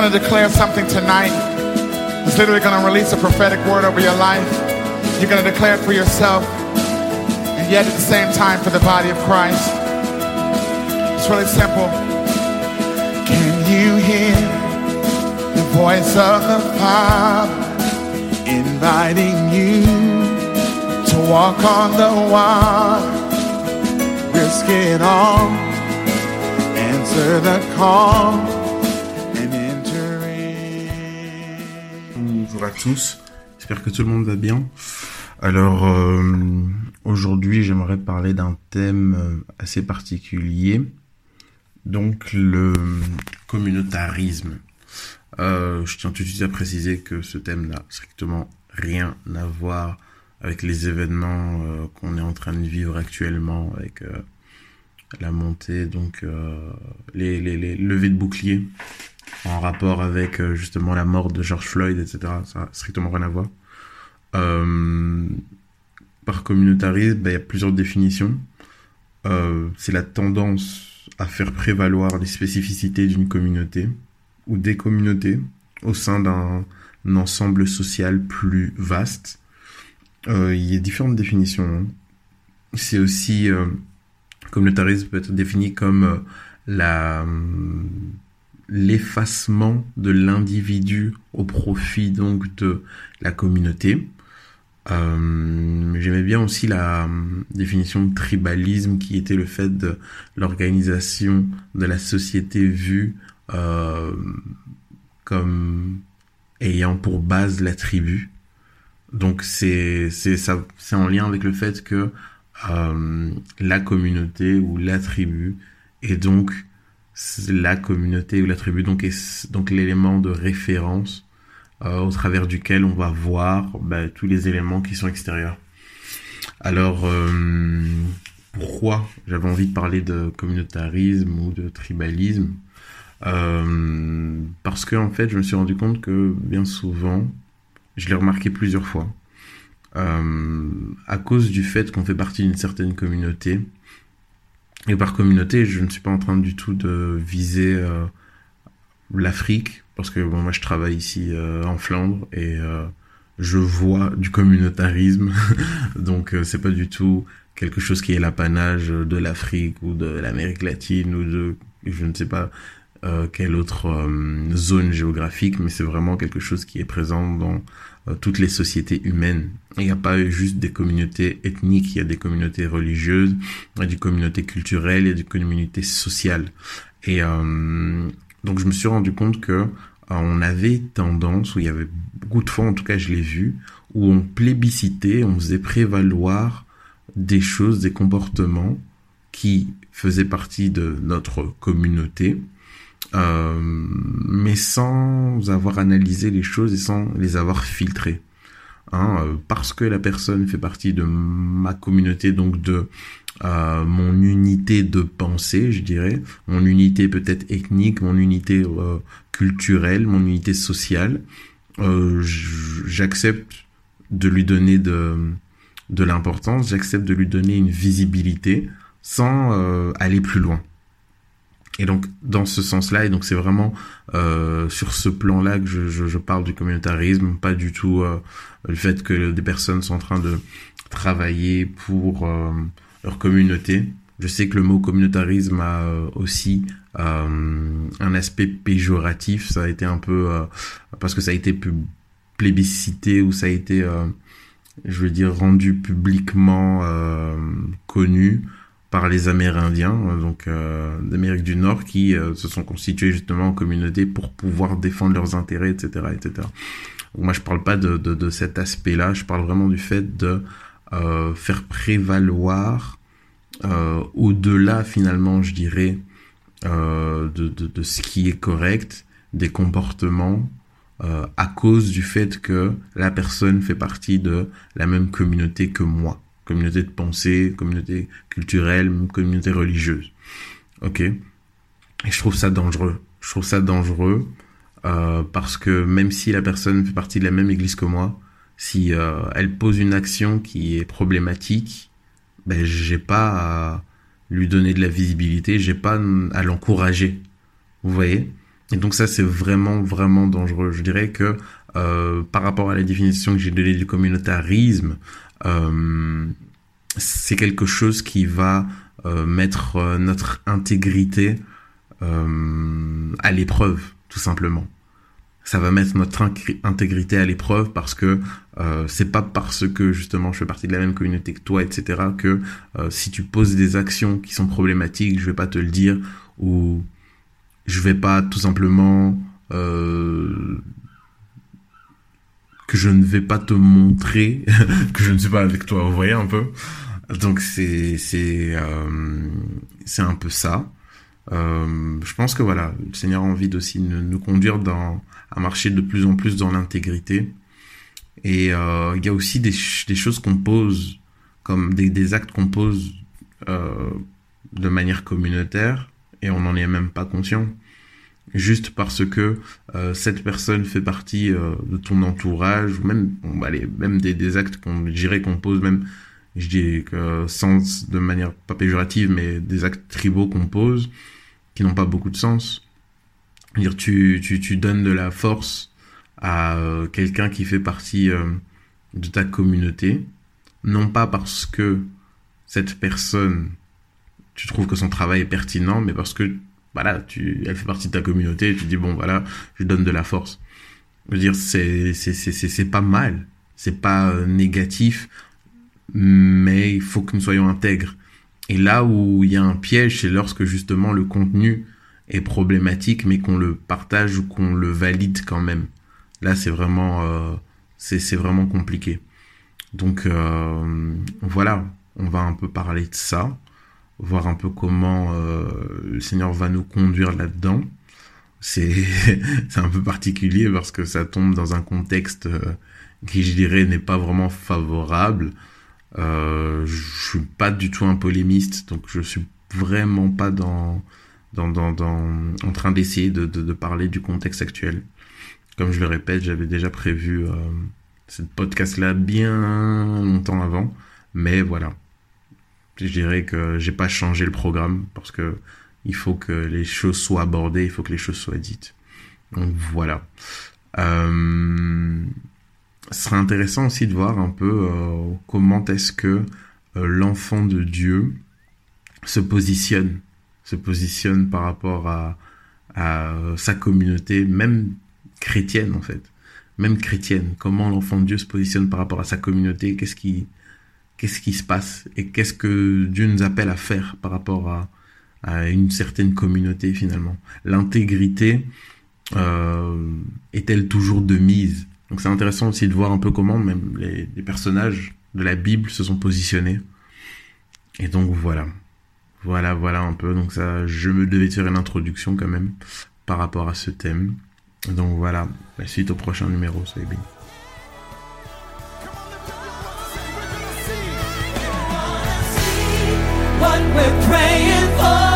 going to declare something tonight. It's literally going to release a prophetic word over your life. You're going to declare it for yourself, and yet at the same time for the body of Christ. It's really simple. Can you hear the voice of the Father inviting you to walk on the water? Risk it all. Answer the call tous, j'espère que tout le monde va bien. Alors euh, aujourd'hui j'aimerais parler d'un thème euh, assez particulier, donc le communautarisme. Euh, je tiens tout de suite à préciser que ce thème n'a strictement rien à voir avec les événements qu'on est en train de vivre actuellement, avec la montée, donc les, les, les levées de boucliers en rapport avec euh, justement la mort de George Floyd, etc. Ça n'a strictement rien à voir. Euh, par communautarisme, ben, il y a plusieurs définitions. Euh, c'est la tendance à faire prévaloir les spécificités d'une communauté ou des communautés au sein d'un ensemble social plus vaste. Il y a différentes définitions. hein. C'est aussi communautarisme peut être défini comme la hum, l'effacement de l'individu au profit donc de la communauté. Euh, J'aimais bien aussi la hum, définition de tribalisme qui était le fait de l'organisation de la société vue euh, comme ayant pour base la tribu. Donc c'est c'est en lien avec le fait que euh, la communauté ou la tribu est donc la communauté ou la tribu donc donc l'élément de référence euh, au travers duquel on va voir bah, tous les éléments qui sont extérieurs. Alors euh, pourquoi j'avais envie de parler de communautarisme ou de tribalisme Euh, Parce que en fait je me suis rendu compte que bien souvent je l'ai remarqué plusieurs fois. À cause du fait qu'on fait partie d'une certaine communauté, et par communauté, je ne suis pas en train du tout de viser euh, l'Afrique, parce que bon, moi je travaille ici euh, en Flandre et euh, je vois du communautarisme, donc c'est pas du tout quelque chose qui est l'apanage de l'Afrique ou de l'Amérique latine ou de je ne sais pas euh, quelle autre euh, zone géographique, mais c'est vraiment quelque chose qui est présent dans euh, toutes les sociétés humaines. Il n'y a pas juste des communautés ethniques, il y a des communautés religieuses, il y a des communautés culturelles, il y a des communautés sociales. Et euh, donc je me suis rendu compte que on avait tendance, ou il y avait beaucoup de fois, en tout cas je l'ai vu, où on plébiscitait, on faisait prévaloir des choses, des comportements qui faisaient partie de notre communauté, euh, mais sans avoir analysé les choses et sans les avoir filtrées. Hein, euh, parce que la personne fait partie de ma communauté, donc de euh, mon unité de pensée, je dirais, mon unité peut-être ethnique, mon unité euh, culturelle, mon unité sociale, euh, j'accepte de lui donner de, de l'importance, j'accepte de lui donner une visibilité sans euh, aller plus loin. Et donc dans ce sens-là, et donc c'est vraiment euh, sur ce plan-là que je, parle du communautarisme, pas du tout euh, le fait que des personnes sont en train de travailler pour euh, leur communauté. Je sais que le mot communautarisme a euh, aussi euh, un aspect péjoratif, ça a été un peu euh, parce que ça a été plébiscité ou ça a été, euh, je veux dire, rendu publiquement euh, connu par les Amérindiens, euh, donc euh, d'Amérique du Nord, qui euh, se sont constitués justement en communauté pour pouvoir défendre leurs intérêts, etc., etc. Moi, je parle pas de, de, de cet aspect-là. Je parle vraiment du fait de euh, faire prévaloir euh, au-delà, finalement, je dirais, euh, de, de, de ce qui est correct, des comportements à cause du fait que la personne fait partie de la même communauté que moi communauté de pensée, communauté culturelle, communauté religieuse. Ok Et je trouve ça dangereux. Je trouve ça dangereux euh, parce que même si la personne fait partie de la même église que moi, si euh, elle pose une action qui est problématique, ben j'ai pas à lui donner de la visibilité, j'ai pas à l'encourager. Vous voyez? Et donc ça, c'est vraiment, vraiment dangereux. Je dirais que euh, par rapport à la définition que j'ai donnée du communautarisme, c'est quelque chose qui va euh, mettre euh, notre intégrité euh, à l'épreuve, tout simplement. Ça va mettre notre intégrité à l'épreuve parce que euh, c'est pas parce que justement je fais partie de la même communauté que toi, etc. que si tu poses des actions qui sont problématiques, je vais pas te le dire ou je vais pas tout simplement euh, que je ne vais pas te montrer que je ne suis pas avec toi, vous voyez un peu. Donc c'est c'est euh, c'est un peu ça. Euh, je pense que voilà, le Seigneur a envie aussi de nous conduire dans à marcher de plus en plus dans l'intégrité. Et euh, il y a aussi des, choses qu'on pose comme des, des actes qu'on pose euh, de manière communautaire et on n'en est même pas conscient juste parce que euh, cette personne fait partie euh, de ton entourage ou même bon, allez, même des, des actes qu'on dirait qu'on pose même je dis que sans de manière pas péjorative mais des actes tribaux qu'on pose qui n'ont pas beaucoup de sens. Dire tu, tu, tu donnes de la force à euh, quelqu'un qui fait partie euh, de ta communauté non pas parce que cette personne tu trouves que son travail est pertinent mais parce que voilà, tu, elle fait partie de ta communauté, tu dis bon voilà, je donne de la force. Je veux dire, c'est c'est c'est c'est pas mal, c'est pas euh, négatif, mais il faut que nous soyons intègres. Et là où il y a un piège, c'est lorsque justement le contenu est problématique, mais qu'on le partage ou qu'on le valide quand même. Là, c'est vraiment euh, c'est c'est vraiment compliqué. Donc euh, voilà, on va un peu parler de ça voir un peu comment euh, le Seigneur va nous conduire là-dedans. C'est un peu particulier parce que ça tombe dans un contexte euh, qui, je dirais, n'est pas vraiment favorable. Euh, je suis pas du tout un polémiste, donc je suis vraiment pas dans dans dans, dans en train d'essayer de, de, de parler du contexte actuel. Comme je le répète, j'avais déjà prévu euh, cette podcast-là bien longtemps avant, mais voilà, je dirais que j'ai pas changé le programme parce que il faut que les choses soient abordées, il faut que les choses soient dites. Donc voilà. Euh, ce serait intéressant aussi de voir un peu euh, comment est-ce que euh, l'enfant de Dieu se positionne, se positionne par rapport à, à sa communauté, même chrétienne en fait, même chrétienne. Comment l'enfant de Dieu se positionne par rapport à sa communauté, qu'est-ce qui qu'est-ce qui se passe et qu'est-ce que Dieu nous appelle à faire par rapport à, une certaine communauté finalement. L'intégrité euh, est-elle toujours de mise? Donc c'est intéressant aussi de voir un peu comment même les, personnages de la Bible se sont positionnés. Et donc voilà. Voilà, voilà un peu. Donc ça, je me devais tirer une introduction quand même par rapport à ce thème. Donc voilà, la suite au prochain numéro, soyez bénis. what we're praying for.